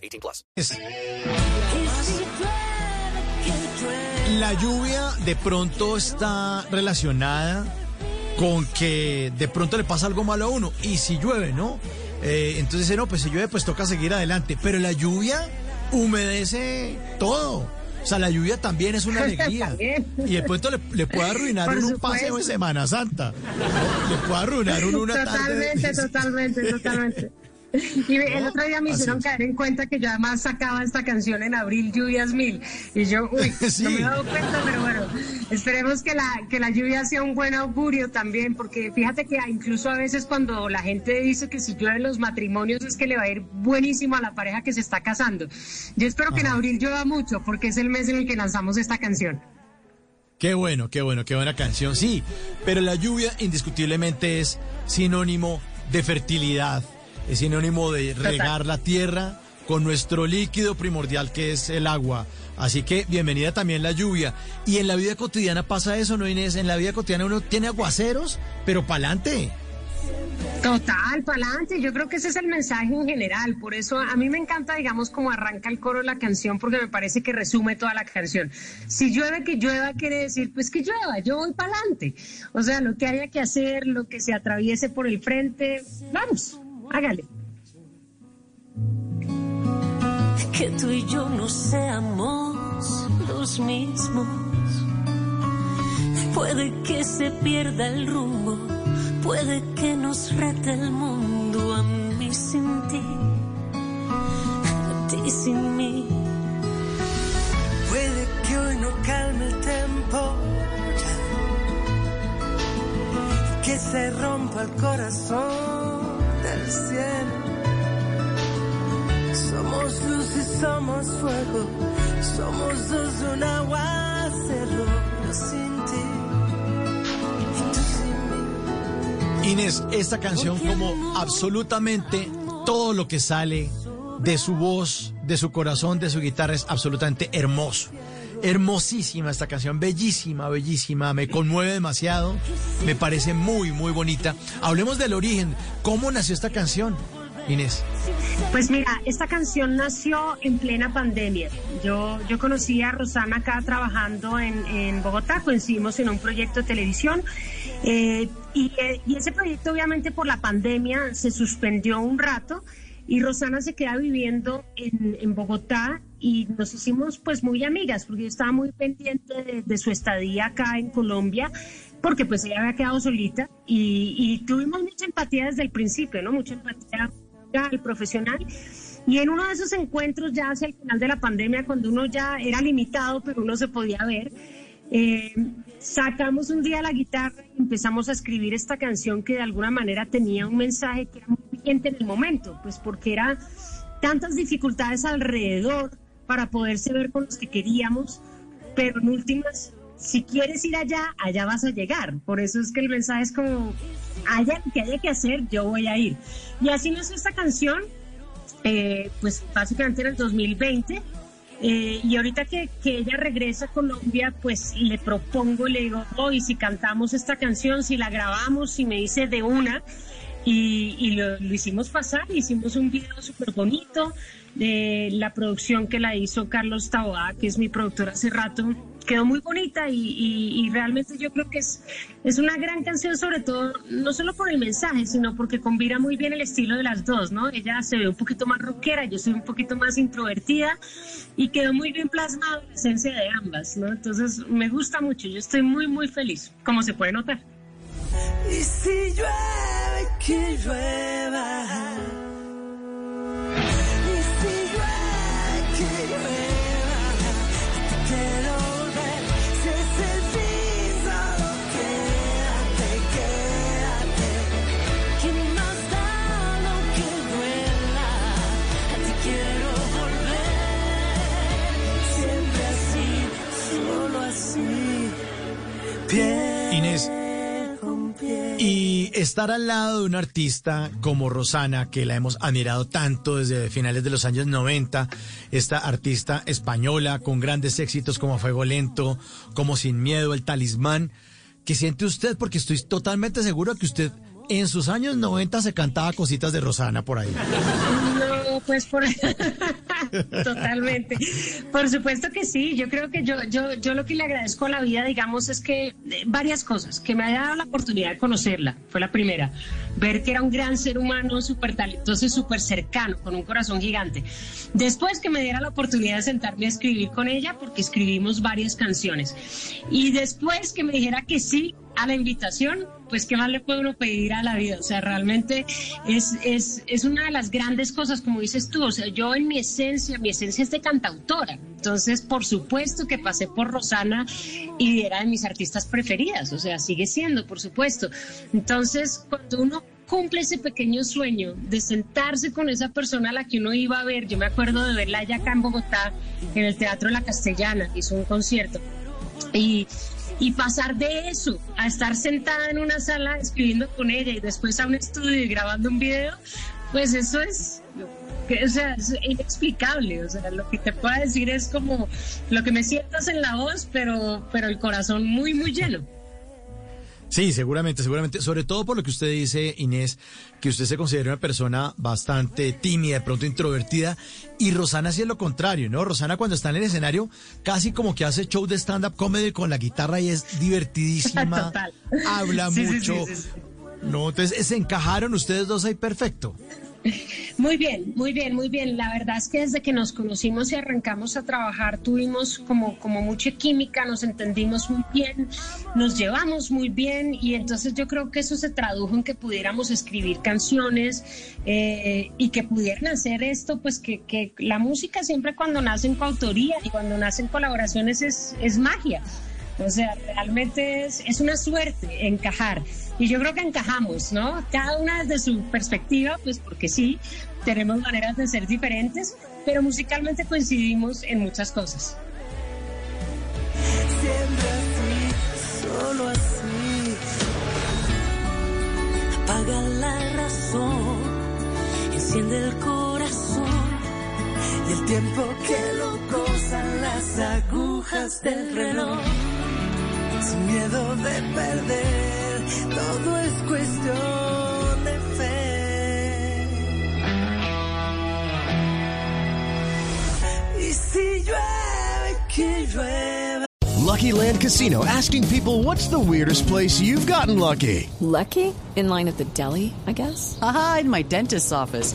18 plus. La lluvia de pronto está relacionada con que de pronto le pasa algo malo a uno. Y si llueve, ¿no? Eh, entonces dice, no, pues si llueve, pues toca seguir adelante. Pero la lluvia humedece todo. O sea, la lluvia también es una alegría. y de pronto le, le puede arruinar uno un paseo de Semana Santa. Le puede arruinar uno una Totalmente, tarde. totalmente, totalmente. Y el otro día me así hicieron caer en cuenta que yo además sacaba esta canción en abril, Lluvias Mil. Y yo, uy, Sí. no me he dado cuenta, pero bueno, esperemos que la, que la lluvia sea un buen augurio también, porque fíjate que incluso a veces cuando la gente dice que si llueven los matrimonios es que le va a ir buenísimo a la pareja que se está casando. Yo espero que en abril llueva mucho, porque es el mes en el que lanzamos esta canción. Qué bueno, qué bueno, qué buena canción, sí. Pero la lluvia indiscutiblemente es sinónimo de fertilidad, es sinónimo de regar la tierra con nuestro líquido primordial que es el agua. Así que bienvenida también la lluvia. Y en la vida cotidiana pasa eso, ¿no, Inés? En la vida cotidiana uno tiene aguaceros, pero pa'lante. Total, para adelante. Yo creo que ese es el mensaje en general. Por eso a mí me encanta, digamos, cómo arranca el coro de la canción, porque me parece que resume toda la canción. Si llueve, que llueva, quiere decir, pues que llueva, yo voy para adelante. O sea, lo que haya que hacer, lo que se atraviese por el frente, vamos, hágale. que tú y yo no seamos los mismos. Puede que se pierda el rumbo, puede que nos rete el mundo a mí sin ti, a ti sin mí. Puede que hoy no calme el tempo, que se rompa el corazón del cielo. Somos luz y somos fuego, somos dos de un aguacero, yo sin ti y tú sin mí. Inés, esta canción como absolutamente todo lo que sale de su voz, de su corazón, de su guitarra es absolutamente hermoso. Hermosísima esta canción, bellísima, bellísima, me conmueve demasiado, me parece muy, muy bonita. Hablemos del origen, ¿cómo nació esta canción, Inés? Pues mira, esta canción nació en plena pandemia. Yo, yo conocí a Rosana acá trabajando en, en Bogotá, coincidimos en un proyecto de televisión eh, y, eh, ese proyecto obviamente por la pandemia se suspendió un rato y Rosana se queda viviendo en, en Bogotá y nos hicimos pues muy amigas porque yo estaba muy pendiente de, de su estadía acá en Colombia porque pues ella había quedado solita y, y tuvimos mucha empatía desde el principio, ¿no? Mucha empatía profesional. Y en uno de esos encuentros, ya hacia el final de la pandemia, cuando uno ya era limitado, pero uno se podía ver, eh, sacamos un día la guitarra y empezamos a escribir esta canción que de alguna manera tenía un mensaje que era muy vigente en el momento, pues porque era tantas dificultades alrededor para poderse ver con los que queríamos, pero en últimas, si quieres ir allá, allá vas a llegar. Por eso es que el mensaje es como, haya que haya que hacer, yo voy a ir. Y así nació esta canción, eh, pues básicamente en el 2020. eh, y ahorita que, que ella regresa a Colombia, pues le propongo, le digo, hoy si cantamos esta canción, si la grabamos, si me dice de una, y, y lo, lo hicimos pasar, hicimos un video súper bonito, de la producción que la hizo Carlos Taboada, que es mi productor hace rato, quedó muy bonita y, y- y realmente yo creo que es, es una gran canción, sobre todo, no solo por el mensaje, sino porque combina muy bien el estilo de las dos, ¿no? Ella se ve un poquito más rockera, yo soy un poquito más introvertida y quedó muy bien plasmado la esencia de ambas, ¿no? Entonces me gusta mucho, yo estoy muy, muy feliz, como se puede notar. Y si llueve, que llueva. Estar al lado de un artista como Rosana, que la hemos admirado tanto desde finales de los años 90, esta artista española con grandes éxitos como Fuego Lento, como Sin Miedo, El Talismán, ¿qué siente usted? Porque estoy totalmente seguro que usted en sus años 90 se cantaba cositas de Rosana por ahí. No, pues por totalmente. Por supuesto que sí. Yo creo que yo, yo, yo lo que le agradezco a la vida, digamos, es que eh, varias cosas, que me haya dado la oportunidad de conocerla, fue la primera. Ver que era un gran ser humano, súper talentoso y súper cercano, con un corazón gigante. Después que me diera la oportunidad de sentarme a escribir con ella, porque escribimos varias canciones. Y después que me dijera que sí a la invitación, pues qué más le puede uno pedir a la vida. O sea, realmente es, es, es una de las grandes cosas, como dices tú. O sea, yo en mi esencia, mi esencia es de cantautora. Entonces, por supuesto que pasé por Rosana y era de mis artistas preferidas. O sea, sigue siendo, por supuesto. Entonces, cuando uno cumple ese pequeño sueño de sentarse con esa persona a la que uno iba a ver. Yo me acuerdo de verla allá acá en Bogotá, en el Teatro La Castellana, hizo un concierto. Y, y pasar de eso a estar sentada en una sala escribiendo con ella y después a un estudio y grabando un video, pues eso es, o sea, inexplicable. O sea, lo que te puedo decir es como lo que me sientas en la voz, pero, pero el corazón muy, muy lleno. Sí, seguramente, seguramente. Sobre todo por lo que usted dice, Inés, que usted se considera una persona bastante tímida, de pronto introvertida, y Rosana sí es lo contrario, ¿no? Rosana cuando está en el escenario, casi como que hace show de stand-up comedy con la guitarra y es divertidísima, Total. habla Sí, mucho. sí, sí, sí. No, entonces se encajaron ustedes dos ahí perfecto. Muy bien, muy bien, muy bien. La verdad es que desde que nos conocimos y arrancamos a trabajar tuvimos como, como mucha química, nos entendimos muy bien, nos llevamos muy bien y entonces yo creo que eso se tradujo en que pudiéramos escribir canciones eh, y que pudieran hacer esto, pues que, que la música siempre cuando nace en coautoría y cuando nacen colaboraciones es, es magia. O sea, realmente es, es una suerte encajar. Y yo creo que encajamos, ¿no? Cada una desde su perspectiva, pues porque sí, tenemos maneras de ser diferentes, pero musicalmente coincidimos en muchas cosas. Siempre así, solo así. apaga la razón, enciende el corazón. Y el tiempo que lo gozan las agujas del reloj. Sin miedo de perder, todo es cuestión de fe. Y si llueve, que llueva. Lucky Land Casino asking people what's the weirdest place you've gotten lucky? Lucky? In line at the deli, I guess? Aha, in my dentist's office.